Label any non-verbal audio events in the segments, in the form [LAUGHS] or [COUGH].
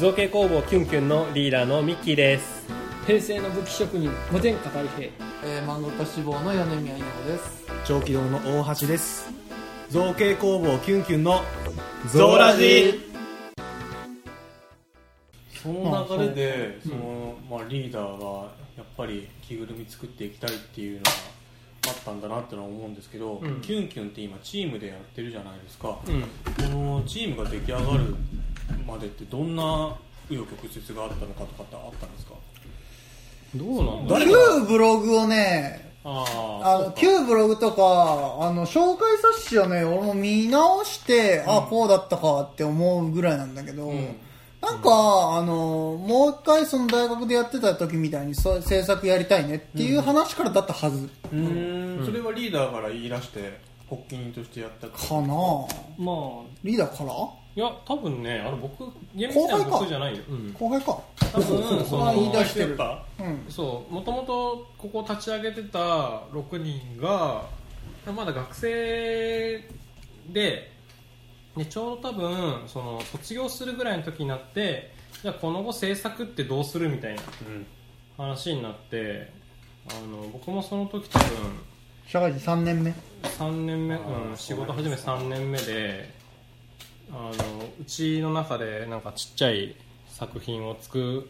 造形工房キュンキュンのリーダーのミッキーです。平成の武器職人御前科大平えー、漫画家志望の米宮稲穂です。長期堂の大橋です。造形工房キュンキュンのゾーラジ。その流れで、そのまあ、リーダーがやっぱり着ぐるみ作っていきたいっていうのがあったんだなってのは思うんですけど、うん。キュンキュンって今チームでやってるじゃないですか、うん。このチームが出来上がるまでってどんな紆余曲折があったのかとかってあったんですか？どうなんだ旧ブログをねああの旧ブログとかあの紹介冊子をね俺も見直して、あこうだったかって思うぐらいなんだけど、なんか、あのもう一回その大学でやってた時みたいにそう制作やりたいねっていう話からだったはず、うーん。それはリーダーから言い出して発起人としてやったか。かなまあ。リーダーから？いや多分ねあの僕厳密には僕じゃないよ、うん。後輩か。多分そあ言いの出してる。たうん。そう。もともとここ立ち上げてた6人がまだ学生ででちょうど多分その卒業するぐらいの時になってじゃあこの後制作ってどうするみたいなうん。話になってあの僕もその時多分社会人3年目？3年目、うん、仕事始め3年目であのうちの中でなんかちっちゃい作品を作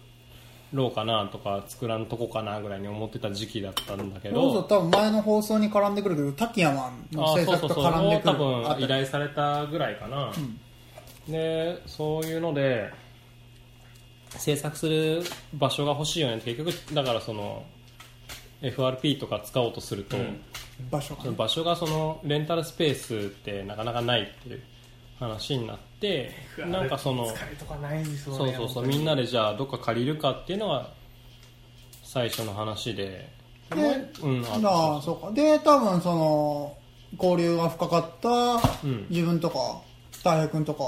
ろうかなとか作らんとこかなぐらいに思ってた時期だったんだけど。うぞど多分前の放送に絡んでくるけど滝山のあ制作とそうそうそう絡んでくる多分依頼されたぐらいかな、でそういうので制作する場所が欲しいよね結局だからその FRP とか使おうとすると、場所がね。場所がそのレンタルスペースってなかなかないっていう話になってなんかそのそうそうそうみんなでじゃあどっか借りるかっていうのが最初の話で。でうんあそうか。で多分その交流が深かったうん。自分とか大平君とか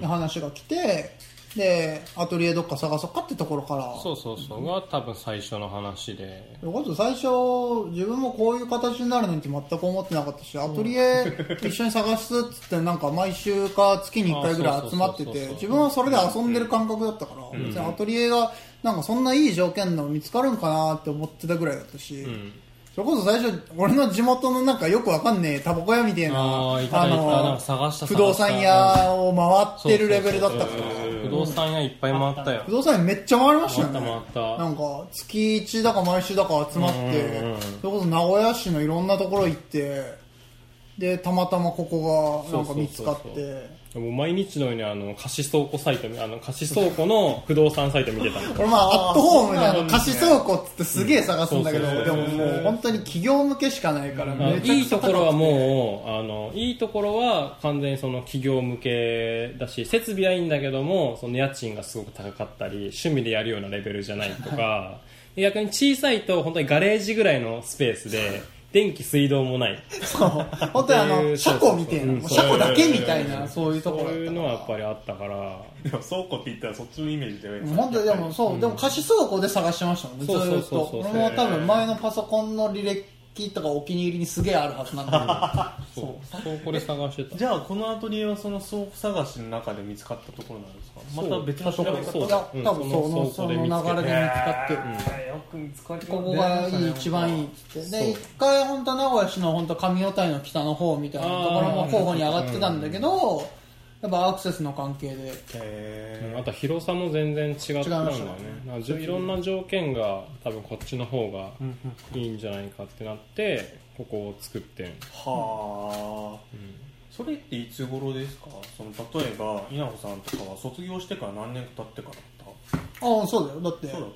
に話が来て、でアトリエどっか探そうかってところから。そうそうそうが多分最初の話で。それこそ最初自分もこういう形になるなんて全く思ってなかったしアトリエ一緒に探すっつってなんか毎週か月に1回ぐらい集まってて自分はそれで遊んでる感覚だったから、別にアトリエがなんかそんないい条件の見つかるんかなって思ってたぐらいだったし、うん。それこそ最初俺の地元のなんかよくわかんねえタバコ屋みたいなあーいたいたなんか探した不動産屋を回ってるレベルだったから不動産屋いっぱい回ったよ。不動産屋めっちゃ回りましたよね。回った回った。なんか月1だか毎週だか集まって、うんうんうん。それこそ名古屋市のいろんなところ行ってでたまたまここがなんか見つかってもう毎日のようにあの貸し倉庫サイトあの貸し倉庫の不動産サイト見てたの。[LAUGHS] 俺まあアットホームであの貸し倉庫っつってすげえ探すんだけど、うんでももう本当に企業向けしかないからあめちゃいいくちゃ高くて。ところはもうあのいいところは完全にその企業向けだし設備はいいんだけどもその家賃がすごく高かったり趣味でやるようなレベルじゃないとか。[LAUGHS] 逆に小さいと本当にガレージぐらいのスペースで電気水道もない。そう。本当にあの車庫みたいな、車庫だけみたいなそういうところそういうのはやっぱりあったから。でも倉庫って言ったらそっちのイメージで本当にでもそう、でも貸し倉庫で探してましたもんねずそうそうーっそうそう。と俺も多分前のパソコンの履歴とかお気に入りにすげえあるはずなんだ [LAUGHS] そう。倉庫で探してた。じゃあこのアトリエはその倉庫探しの中で見つかったところなんですか？また別のそう。調べ方そう。多分そのそその流れで見つかって。る、えーよく見つかりここがいい一番いいっつってで一回本当名古屋市の本当上小谷の北の方みたいなところも候補に上がってたんだけどやっぱアクセスの関係で。へあと広さも全然違ったんだよねねなんかじゅいろんな条件が多分こっちの方がいいんじゃないかってなってここを作ってん。はあ、それっていつ頃ですか？その例えば稲穂さんとかは卒業してから何年か経ってからだっああそうだよ。だって。たそうだっ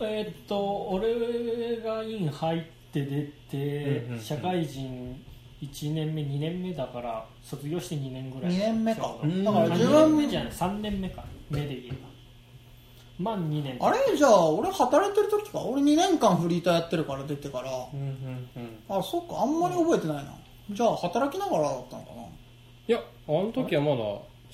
えーっと俺が院入って出て、うんうんうん。社会人1年目2年目だから卒業して2年ぐらい。2年目か。だからあ自2年目分じゃない。3年目か。目で言えば。満2年。あれじゃあ俺働いてる時か。俺2年間フリーターやってるから出てから。けうんうんうん。あそっかあんまり覚えてないな。じゃあ働きながらだったのかな。いやあの時はまだ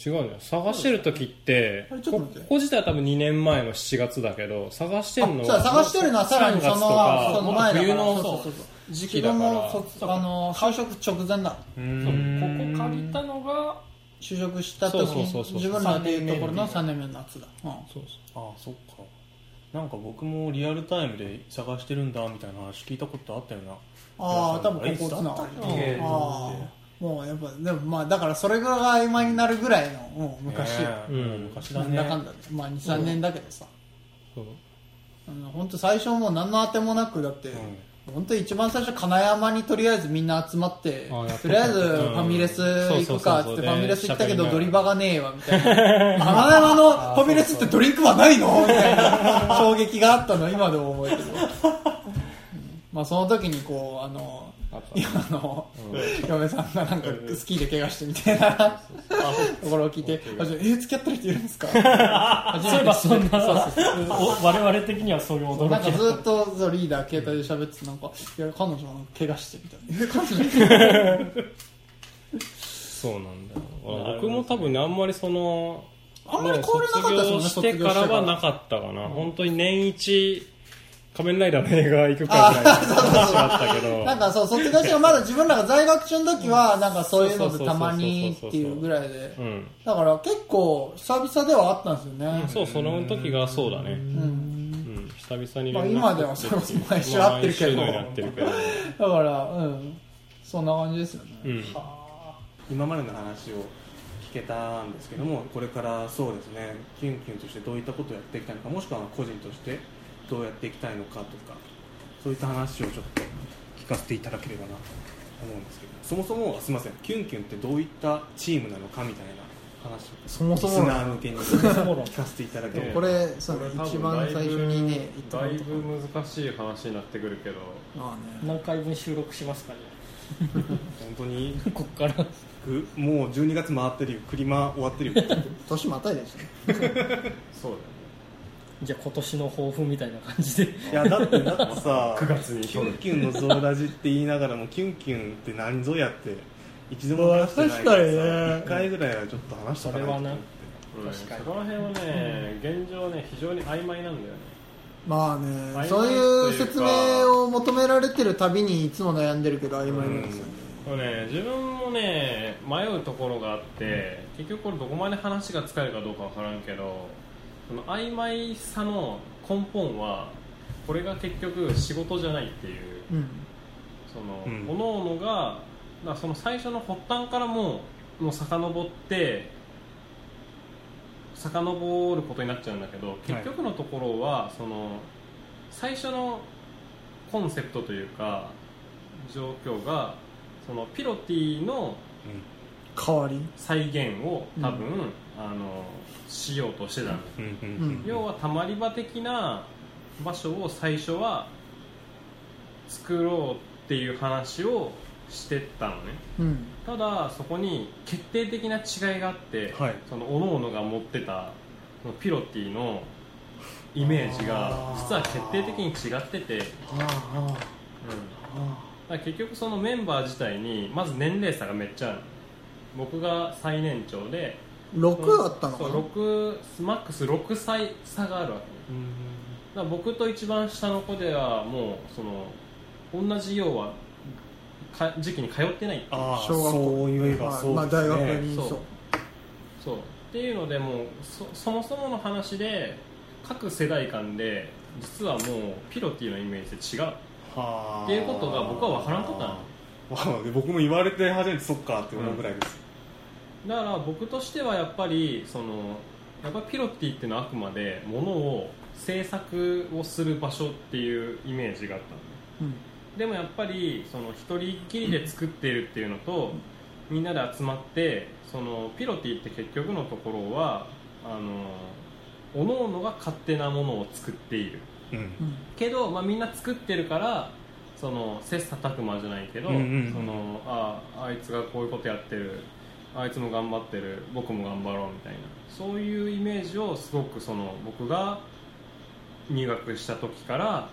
違うんだよ。探してる時ってあれちょっこと待って。ここ自体は多分2年前の7月だけど探してんのあそう探してるのはさらにその3月とかその前だから。冬のそうそうそう時期だから。もそあの就職直前だ。うそうここ借りたのが就職した時そうそうそうそう。自分らでいうところの。三3年目の夏だ、うん。そうああそっか。なんか僕もリアルタイムで探してるんだみたいな話聞いたことあったよな。ああ多分高校つながりえああもうやっぱでもまあだからそれぐらいが曖昧になるぐらいのもう昔。よ、ねえ。うん。昔だね。なんだかんだでまあ23年だけどさ、そう。本当最初もう何のあてもなくだって、ん本当一番最初金山にとりあえずみんな集まってとりあえずファミレス行くかってファミレス行ったけどでドリバがねえわみたいな。[LAUGHS] 金山のファミレスってドリンクはないの？みたいな衝撃があったの今でも覚えてる。まあその時にこうあのあった。今の、嫁さんがなんかスキーで怪我してみたいなところを聞いて「あじゃあえー付き合ってる人いるんですか? [LAUGHS]」初そういえばそんなそうそうそう。お我々的にはそういう驚きなんかずっとそうリーダー携帯で喋っててなんか「[LAUGHS] いや彼女はなんか怪我して」みたいな「え彼女そうなんだよ僕も多分ねあんまりそのあんまり変わりなかったですもんね卒業してからはなかったかな、本当に年一仮面ライダーの映画行くかぐらいの話はあったけど。なんかそう卒業してまだ自分らが在学中の時はなんかそういうのでたまにっていうぐらいで。うんだから結構久々ではあったんですよね。そうその時がそうだね。うん。うん。久々にまあ今ではそれこそ毎週会ってるけど。けど。だからうん。そんな感じですよね。うん。今までの話を聞けたんですけどもこれからそうですね。キュンキュンとしてどういったことをやっていきたいのかもしくは個人としてどうやっていきたいのかとかそういった話をちょっと聞かせていただければなと思うんですけどそもそもすみませんキュンキュンってどういったチームなのかみたいな話をそもそも。リスナー向けに [LAUGHS] 聞かせていただければ。[LAUGHS] これ一番最初にねだいぶ難しい話になってくるけどまあね。何回分収録しますかね。本当に？[LAUGHS] こっから。ぐもう12月回ってるよ。クリマ終わってるよ。年またいでしょ。そうだよねじゃあ今年の抱負みたいな感じで。いやだってだってさ [LAUGHS] 9月にキュンキュンのゾウラジって言いながらもキュンキュンって何ぞやって一度も話してないからさ確かにね。一回ぐらいはちょっと話しとかないとそれはな。うん確かに。そこら辺はね、現状ね非常に曖昧なんだよね。まあねそういう説明を求められてるたびにいつも悩んでるけど曖昧なんですよね。これね自分もね迷うところがあって結局これどこまで話が使えるかどうかわからんけどその曖昧さの根本はこれが結局仕事じゃないっていううん。その、うん。各々がだその最初の発端からもうもう遡って遡ることになっちゃうんだけど結局のところは、その最初のコンセプトというか状況がそのピロティの代わり再現を多分、あのしようとしてたうんうんうん。要はたまり場的な場所を最初は作ろうっていう話をしてったのね。うん。ただそこに決定的な違いがあって、はい。その各々が持ってたそのピロティのイメージが実は決定的に違ってて、うん、結局そのメンバー自体にまず年齢差がめっちゃある僕が最年長で6あったのかそうな6マックス6歳差があるわけ。ねだから僕と一番下の子ではもうその同じ要はか時期に通ってない。っていうああ小学校。そう言えばそうですね、まあ大学にそう。そう。そうっていうのでもうそそもそもの話で各世代間で実はもうピロティのイメージで違う。はあ。っていうことが僕は分からんかったの。わあ僕も言われて初めてそっかって思うぐらいです、だから僕としてはやっぱりそのやっぱピロティっていうのはあくまでものを制作をする場所っていうイメージがあったのね。うん。でもやっぱりその一人きりで作っているっていうのとみんなで集まってそのピロティって結局のところはあの各々が勝手なものを作っている。うんうん。けど、まあ、みんな作ってるからその切磋琢磨じゃないけど、うんうんうん。そのああいつがこういうことやってるあいつも頑張ってる僕も頑張ろうみたいな。そういうイメージをすごくその僕が入学した時から、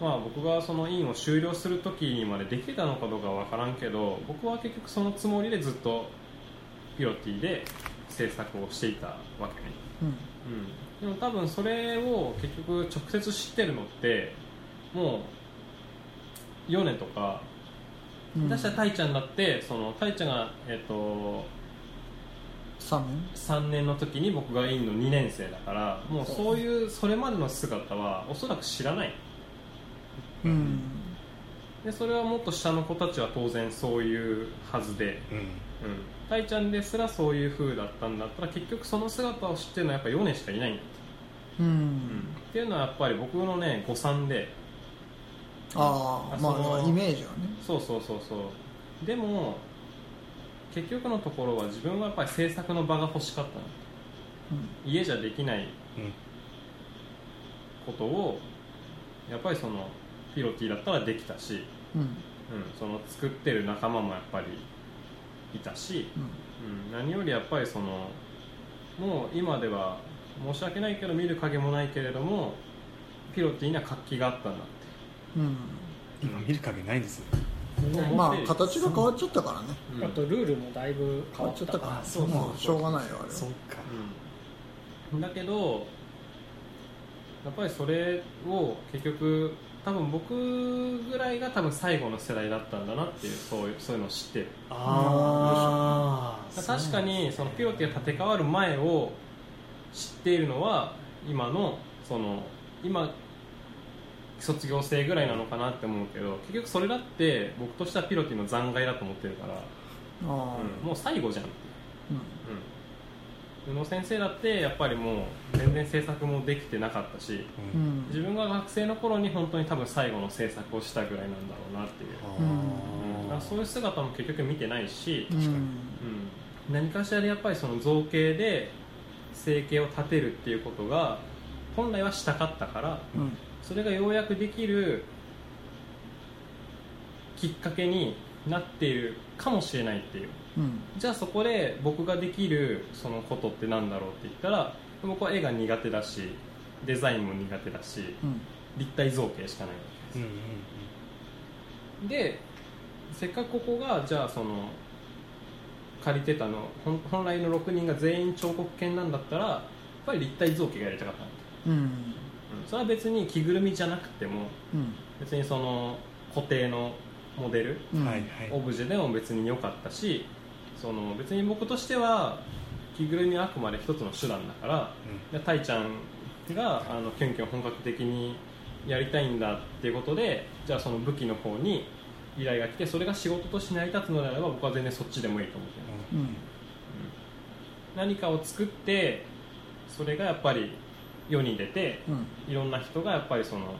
まあ、僕がその院を修了する時にまでできてたのかどうかは分からんけど僕は結局そのつもりでずっとピロティで制作をしていたわけね。うん。うん、でも多分それを結局直接知ってるのってもう4年とかうん。出したタイちゃんだってそのタイちゃんが、えっと3年？3年の時に僕が院の2年生だからもうそういうそれまでの姿はおそらく知らない。うん。でそれはもっと下の子たちは当然そういうはずで、うん。うん、大ちゃんですらそういう風だったんだったら結局その姿を知ってるのはやっぱ4年しかいない。んだと、うん、うん。っていうのはやっぱり僕のね誤算でああまあイメージはね。そうそうそうそう。でも結局のところは自分はやっぱり制作の場が欲しかったの。家じゃできないうんことをやっぱりそのピロティだったらできたし、うん。うんうん、その作ってる仲間もやっぱりいたし、うん、何よりやっぱりそのもう今では申し訳ないけど見る影もないけれどもピロティには活気があったんだうん。今見る影ないですねうんまあ形が変わっちゃったからね。うん。あとルールもだいぶ変わっちゃったから。そうまあしょう。がないよあれはそっか。うん。だけどやっぱりそれを結局多分僕ぐらいが多分最後の世代だったんだなっていうそういうそういうのを知って。るああ確かにそのピロティが建て替わる前を知っているのは今のその今卒業生ぐらいなのかなって思うけど結局それだって僕としてはピロティの残骸だと思ってるから、あうんもう最後じゃんっていう。うん。うん、宇野先生だってやっぱりもう全然制作もできてなかったしううん。ん自分が学生の頃に本当に多分最後の制作をしたぐらいなんだろうなっていう、うん、だからそういう姿も結局見てないし、うんうん、何かしらでやっぱりその造形で生計を立てるっていうことが本来はしたかったからうんそれがようやくできるきっかけになっているかもしれないっていう。うん。じゃあそこで僕ができるそのことってなんだろうって言ったら僕は絵が苦手だしデザインも苦手だしうん。立体造形しかないわけ。うんうんですでせっかくここがじゃあその借りてたの本本来の6人が全員彫刻犬なんだったらやっぱり立体造形がやりたかったんだうんうんそれは別に着ぐるみじゃなくてもうん。別にその固定のモデルオブジェでも別に良かったしその別に僕としては着ぐるみはあくまで一つの手段だからでタイちゃんがあのキュンキュン本格的にやりたいんだっていうことでじゃあその武器の方に依頼が来てそれが仕事として成り立つのであれば僕は全然そっちでもいいと思ってます。うん。何かを作ってそれがやっぱり世に出てうん。いろんな人がやっぱりその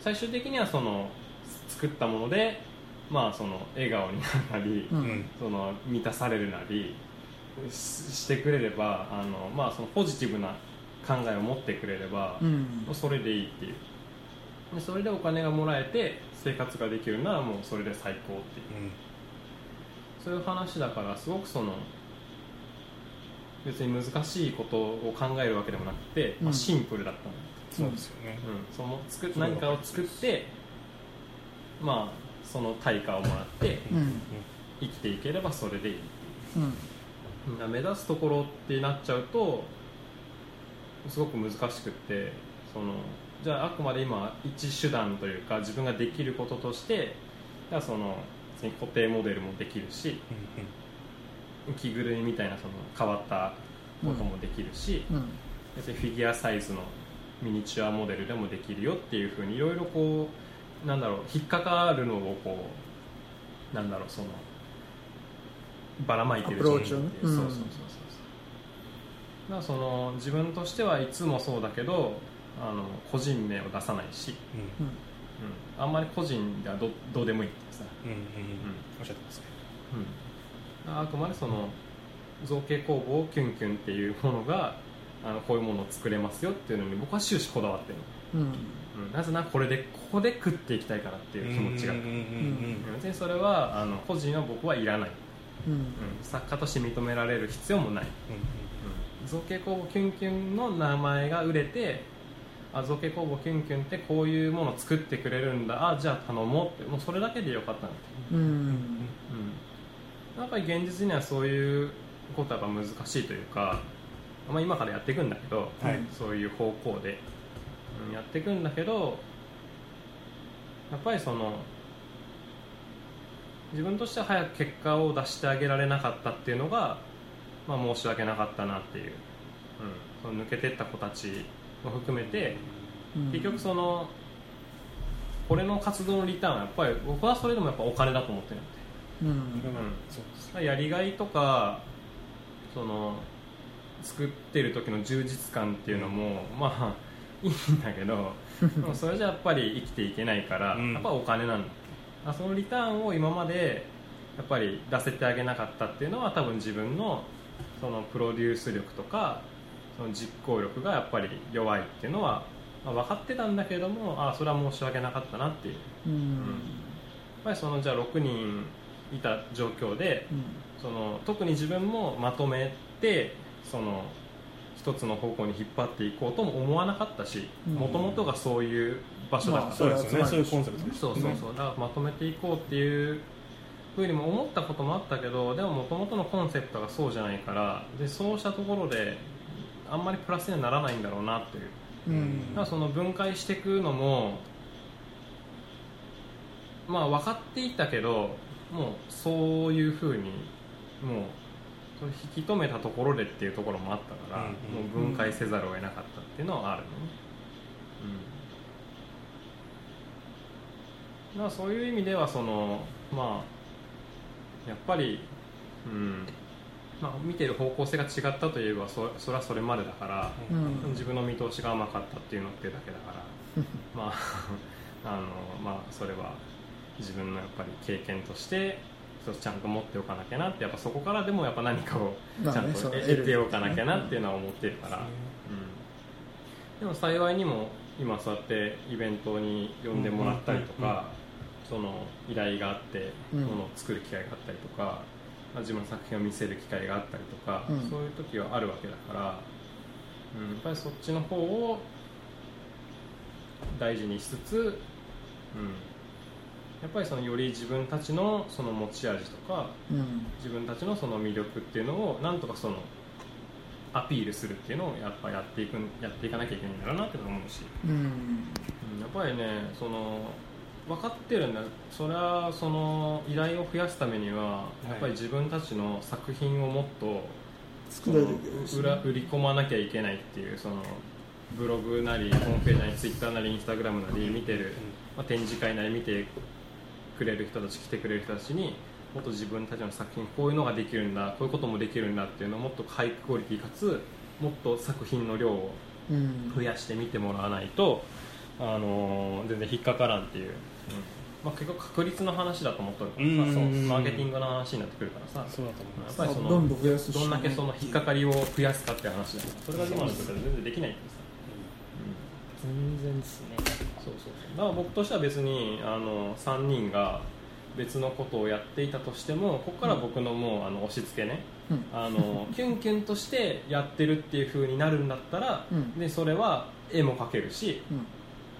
最終的にはその作ったものでまあその笑顔になったり、ううん。んその満たされるなりししてくれればあの、まあ、そのポジティブな考えを持ってくれれば、うん。それでいいっていう。でそれでお金がもらえて生活ができるならもうそれで最高っていう。そういう話だからすごくその別に難しいことを考えるわけでもなくて、まあ、うんシンプルだったの、そうですよね。うん、その作っ何かを作ってまあその対価をもらってうん。生きていければそれでいいう。ん。目指すところってなっちゃうとすごく難しくってそのじゃああくまで今一手段というか自分ができることとしてじゃあその固定モデルもできるし着ぐるみみたいなその変わったこともできるし、うん。別にフィギュアサイズのミニチュアモデルでもできるよっていうふうにいろいろこうなんだろう引っかかるのをこうなんだろうそのばらまいてるアプローチをね。そうそうそううんそうそう。だからその自分としてはいつもそうだけどあの個人名を出さないし、うん。うん、あんまり個人ではどどうでもいいってさ、うんうん。うん。おっしゃってますね。うん、あくまでその造形工房キュンキュンっていうものがあのこういうものを作れますよっていうのに僕は終始こだわってるの、うん。うん、なぜならこれでここで食っていきたいからっていう気持ちが、別にそれはあの個人は僕はいらない、うん。うん、作家として認められる必要もない、うん、造形工房キュンキュンの名前が売れてあ造形工房キュンキュンってこういうものを作ってくれるんだ。あじゃあ頼もうって。もうそれだけでよかったなってうん。うんやっぱり現実にはそういうことはやっぱ難しいというか、まあ、今からやっていくんだけど、はい。そういう方向で、うんやっていくんだけどやっぱりその自分としては早く結果を出してあげられなかったっていうのがまあ、申し訳なかったなっていう、うん、その抜けてった子たちも含めてうん。結局そのこれの活動のリターンはやっぱり僕はそれでもやっぱお金だと思ってるんでうん。そうですやりがいとかその作ってる時の充実感っていうのも、まあ [LAUGHS] いいんだけど [LAUGHS] でもそれじゃやっぱり生きていけないから、うん。やっぱお金なんだ。あそのリターンを今までやっぱり出せてあげなかったっていうのは多分自分のそのプロデュース力とかその実行力がやっぱり弱いっていうのは、まあ、分かってたんだけどもあそれは申し訳なかったなっていう。やっうん。ぱりそのじゃあ6人いた状況でうん。その特に自分もまとめてその一つの方向に引っ張っていこうとも思わなかったしうん。もともとがそういう場所だから、まあそうですよね。そういうコンセプトです。そうそうそう。だからまとめていこうっていうふうにも思ったこともあったけどでももともとのコンセプトがそうじゃないからでそうしたところであんまりプラスにはならないんだろうなっていう。うん。だからその分解していくのもまあ分かっていたけどもうそういうふうにもう引き止めたところでっていうところもあったから、うんもう分解せざるを得なかったっていうのはあるのね、うん、だからそういう意味ではそのまあやっぱりうん。まあ、見てる方向性が違ったといえばそそれはそれまでだから、うん。自分の見通しが甘かったっていうのってだけだから。[LAUGHS] まあ [LAUGHS] あのまあそれは自分のやっぱり経験としてそうちゃんと持っておかなきゃなってやっぱそこからでもやっぱ何かをちゃんと得ておかなきゃなっていうのは思ってるから、うん、でも幸いにも今そうやってイベントに呼んでもらったりとか、その依頼があってうん。ものを作る機会があったりとか、まあ自分の作品を見せる機会があったりとか、うん。そういう時はあるわけだから、うん、やっぱりそっちの方を大事にしつつ、うん、やっぱりそのより自分たちのその持ち味とかうん。自分たちのその魅力っていうのをなんとかそのアピールするっていうのをやっぱやっていくやっていかなきゃいけないんだろうなって思うし、うんうん。やっぱりねその分かってるんだそれはその依頼を増やすためにはやっぱり自分たちの作品をもっと作れる。その売ら売り込まなきゃいけないっていうそのブログなりホームページなりツイッターなりインスタグラムなり見てる、まあ、展示会なり見てくれる人たち来てくれる人たちにもっと自分たちの作品こういうのができるんだこういうこともできるんだっていうのをもっとハイクオリティかつもっと作品の量をうん。増やして見てもらわないと、あのー全然引っかからんっていう、まあ、結構確率の話だと思っとるからさ、うん。そうマーケティングの話になってくるからさそうだと思やっぱりそのどんどん増やすしどんだけその引っかかりを増やすかって話だからそれが今の状態で全然できないってさ、全然ですね。そうそうそう。だから僕としては別にあの3人が別のことをやっていたとしてもここから僕のもうあの押し付けね、うん。あの [LAUGHS] キュンキュンとしてやってるっていう風になるんだったら、うん。でそれは絵も描けるし、うん。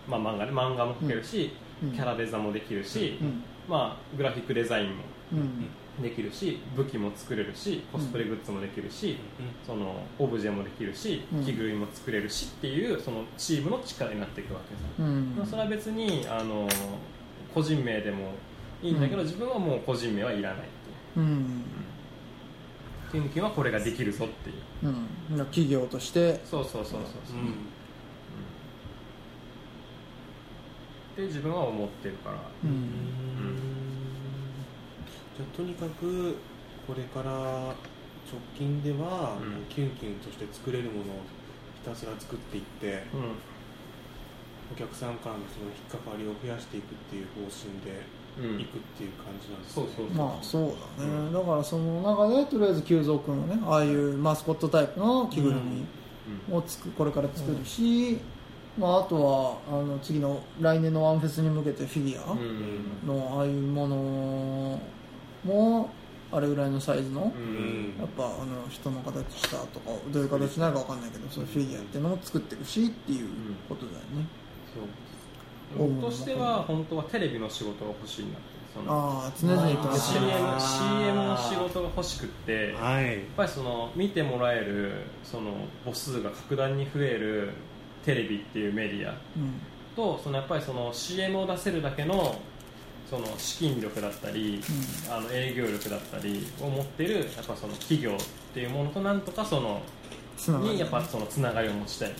まあ、漫画ね漫画も描けるし、うん。キャラデザもできるし、うん。まあ、グラフィックデザインもうんできるし武器も作れるしコスプレグッズもできるし、そのオブジェもできるしうん。着ぐるみも作れるしっていうそのチームの力になっていくわけさ、うん。まあそれは別にあの個人名でもいいんだけど、うん。自分はもう個人名はいらないっていう。うん。キュンキュンはこれができるぞっていう。うん。企業として。そうそうそうそう。そう、うん。って自分は思ってるから、うんじゃあとにかくこれから直近では、うん。キュンキュンとして作れるものをひたすら作っていってうん。お客さんからのその引っかかりを増やしていくっていう方針でうん。いくっていう感じなんですね、まあそうだね、だからその中でとりあえず久蔵君はねああいうマスコットタイプの着ぐるみをつくこれから作るし、まあ、あとはあの次の来年のワンフェスに向けてフィギュアうん。のああいうものもあれぐらいのサイズの、うん。やっぱあの人の形したとかどういう形になるかわかんないけどそういうフィギュアっていうのも作ってるしっていうことだよね、そう。僕としては本当はテレビの仕事が欲しいなってその。ああ常々言ってます CM, ね CM の仕事が欲しくってやっはいぱりその見てもらえるその母数が格段に増えるテレビっていうメディアうん。とそのやっぱりその CM を出せるだけのその資金力だったり、あの営業力だったりを持ってるやっぱその企業っていうものとなんとかそのにやっぱそのつながりを持ちたい。や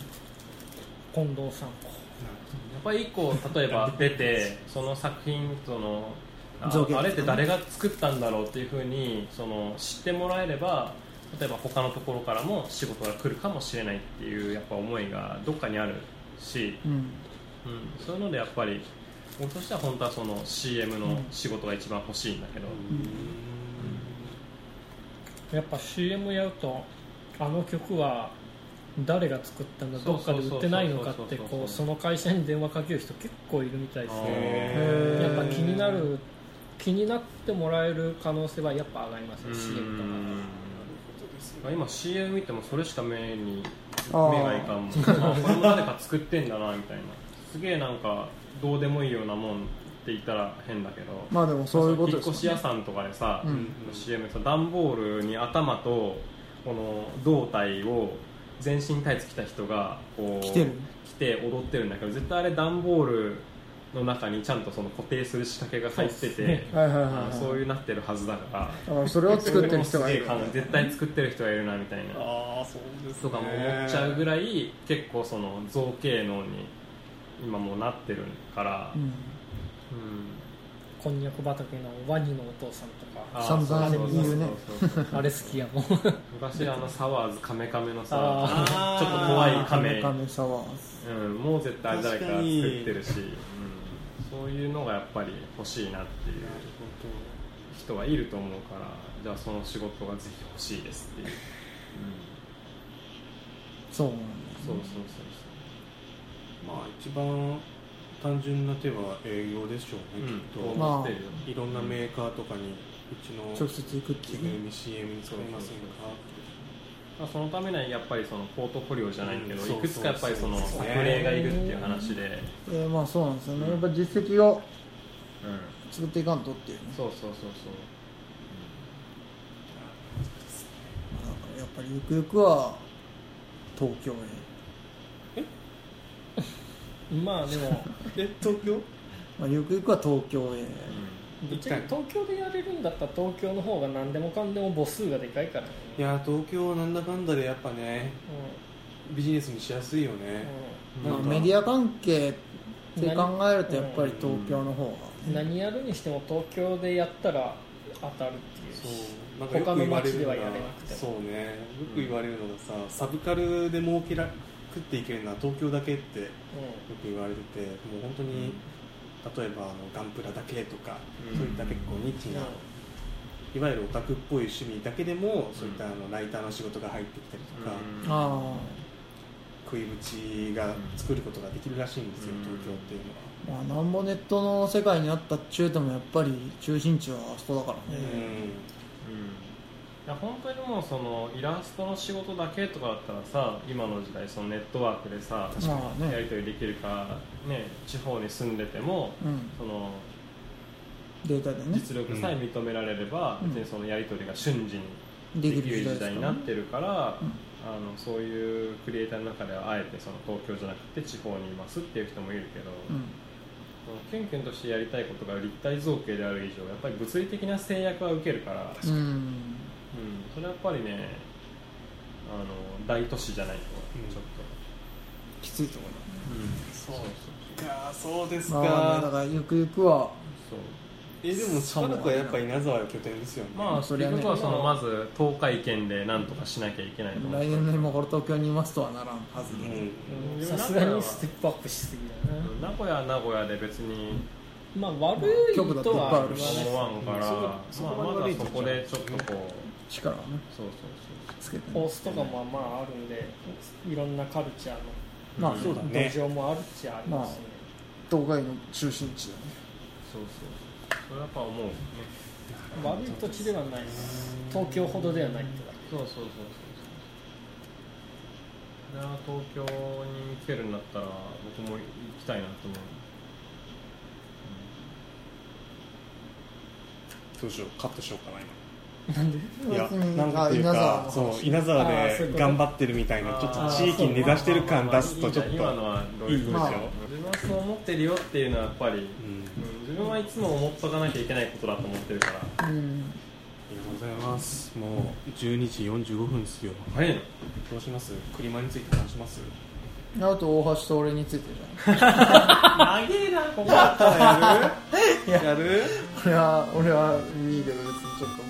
近藤さん。っぱり一個例えば出てその作品そのああれって誰が作ったんだろうっていうふうにその知ってもらえれば例えば他のところからも仕事が来るかもしれないっていうやっぱ思いがどっかにあるし、うん。うん、そういうのでやっぱり僕としては本当はその CM の仕事が一番欲しいんだけど、やっぱ CM やるとあの曲は誰が作ったんだどっかで売ってないのかってこうその会社に電話かける人結構いるみたいですね。やっぱ気になる気になってもらえる可能性はやっぱ上がりますよ CM とか。まあ今 CM 見てもそれしか目に目がいかんもん。あこれも誰か作ってんだなみたいな。すげえなんかどうでもいいようなもんって言ったら変だけどまあでもそういうこと引っです越し屋さんとかでさ、うん。CM さ段ボールに頭とこの胴体を全身タイツ着た人がこう来てる？来て踊ってるんだけど絶対あれ段ボールの中にちゃんとその固定する仕掛けが入ってて、そういはいはいあはい。そういうなってるはずだから。それを作ってる人がいるすげえ考え絶対作ってる人がいるなみたいな。ああそうですとかも思っちゃうぐらい結構その造形能に今もうなってるから、うん。うん。こんにゃく畑のワニのお父さんとかああれ好きやもん。昔あのサワーズカメカメのさあちょっと怖いカカメメカメサワーズ。うん、もう絶対誰か作ってるし、うん、そういうのがやっぱり欲しいなっていう人がいると思うからじゃあその仕事がぜひ欲しいですっていう、うん、そうなんだそうそうそうまあ一番単純な手は営業でしょうね、そう、うん、きっと、と思ってるよ、いろんなメーカーとかにうちの直接行くっていうね。着ぐるみ CM に使いませんか？まあ、そのためにはやっぱりそのポートフォリオじゃないけど、うん。そういくつかやっぱりそのそうそう作例がいるっていう話で、えーまあそうなんですよね。やっぱ実績をうん、作っていかんとっていうね。そうそうそうだからやっぱりゆくゆくは東京へまあでも [LAUGHS] え東京？まあ、ゆくゆくは東京へ。ぶっちゃけ東京でやれるんだったら東京の方が何でもかんでも母数がでかいから。ねいや東京はなんだかんだでやっぱねビジネスにしやすいよね、なんか。メディア関係って考えるとやっぱり東京の方が、うん何やるにしても東京でやったら当たるっていう。そう。なんかよく言われるのが他の街ではやれなくても。そうね。よく言われるのがさ、サブカルで儲けら食っていけるのは東京だけってよく言われててもう本当に、例えばあのガンプラだけとか、うん。そういった結構ニッチな、いわゆるオタクっぽい趣味だけでもそういったあのライターの仕事が入ってきたりとか、うん。あ食いぶちが作ることができるらしいんですよ、うん。東京っていうのは。あまあなんぼネットの世界にあったっちゅうともやっぱり中心地はあそこだからね、うん。いや本当にもうそのイラストの仕事だけとかだったらさ今の時代そのネットワークでさまあね。やり取りできるから、ね、地方に住んでてもうん、そのデータでね。実力さえ認められれば、うん。別にそのやり取りが瞬時にできる時代になってるから、うん。あのそういうクリエイターの中ではあえてその東京じゃなくて地方にいますっていう人もいるけど、うん。そのキュンキュンとしてやりたいことが立体造形である以上やっぱり物理的な制約は受けるから、それはやっぱりねあの大都市じゃないとちょっきついとこと、うん、そう。そういやーそうですろか、まあだからゆくゆくはそう。えでもしばらくはやっぱ稲沢が拠点ですよね、まあそりゃね。はそのまず東海圏で何とかしなきゃいけないと来年の今頃東京にいますとはならんはずで、うん。さすがにステップアップしすぎだな、うん。名古屋は名古屋で別に。まあ悪いとは思わんから、そこまあ、まだそこでちょっとこう力をねそうつけてね。コースとかもまああるんでいろんなカルチャーのまあうんそうだね。土壌もあるっちゃありますね、東海の中心地だね。そうそうそれはやっぱ思うね。悪い土地ではない東京ほどではないってだそうそうそうそう。そう東京に来てるんだったら僕も行きたいなと思う。どうしよう。カットしようかな今なんで？いやなんかっていうかそう稲沢で頑張ってるみたいなちょっと地域に根ざしてる感出すとちょっと。いいでしょ自分はそう思ってるよっていうのはやっぱり、自分はいつも思っとかなきゃいけないことだと思ってるから、ありがとうございます。もう12時45分ですよ。早いのどうします？車について話します？あと大橋と俺についてじゃん。長えなここだったらやる？[LAUGHS] やる？俺は俺はいいけど別にちょっと。